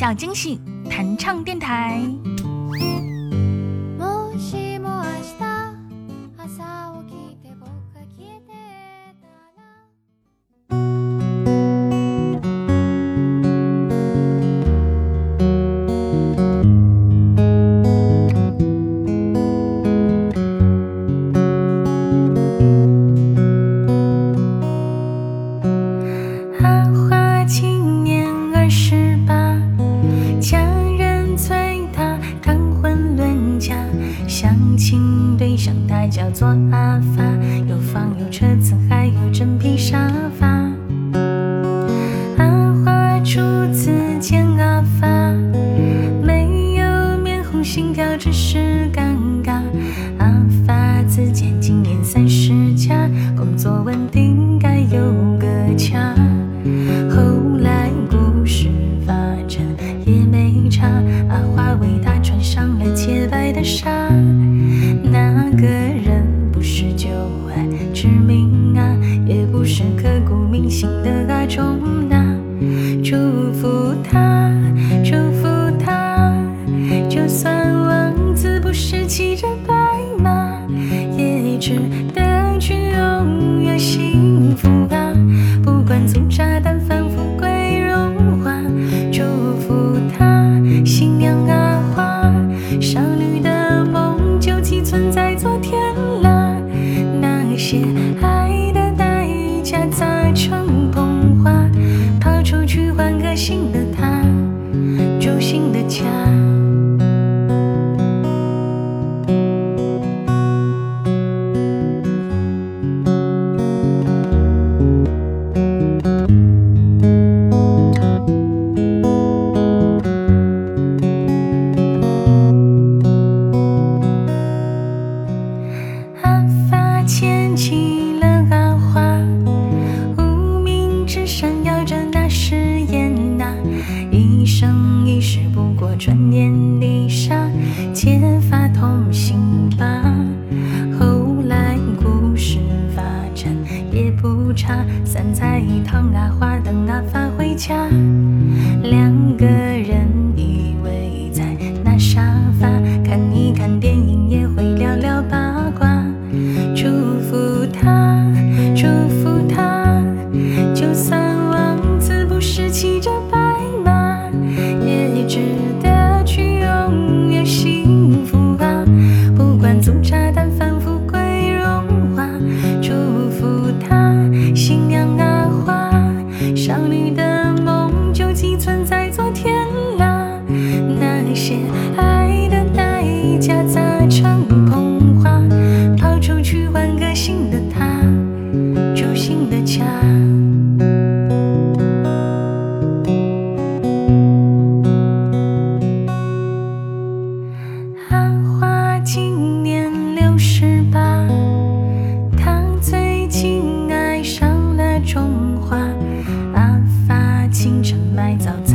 小惊喜弹唱电台。阳台叫做阿发，有房有车。那个人不是旧爱致命啊，也不是刻骨铭心的爱重拿。祝福他，祝福他，就算王子不是骑着白。起了阿花，无名指闪耀着那誓言啊，一生一世不过转眼离沙，结发同心吧。后来故事发展也不差，三菜一汤啊，花灯啊发回家，两个。早。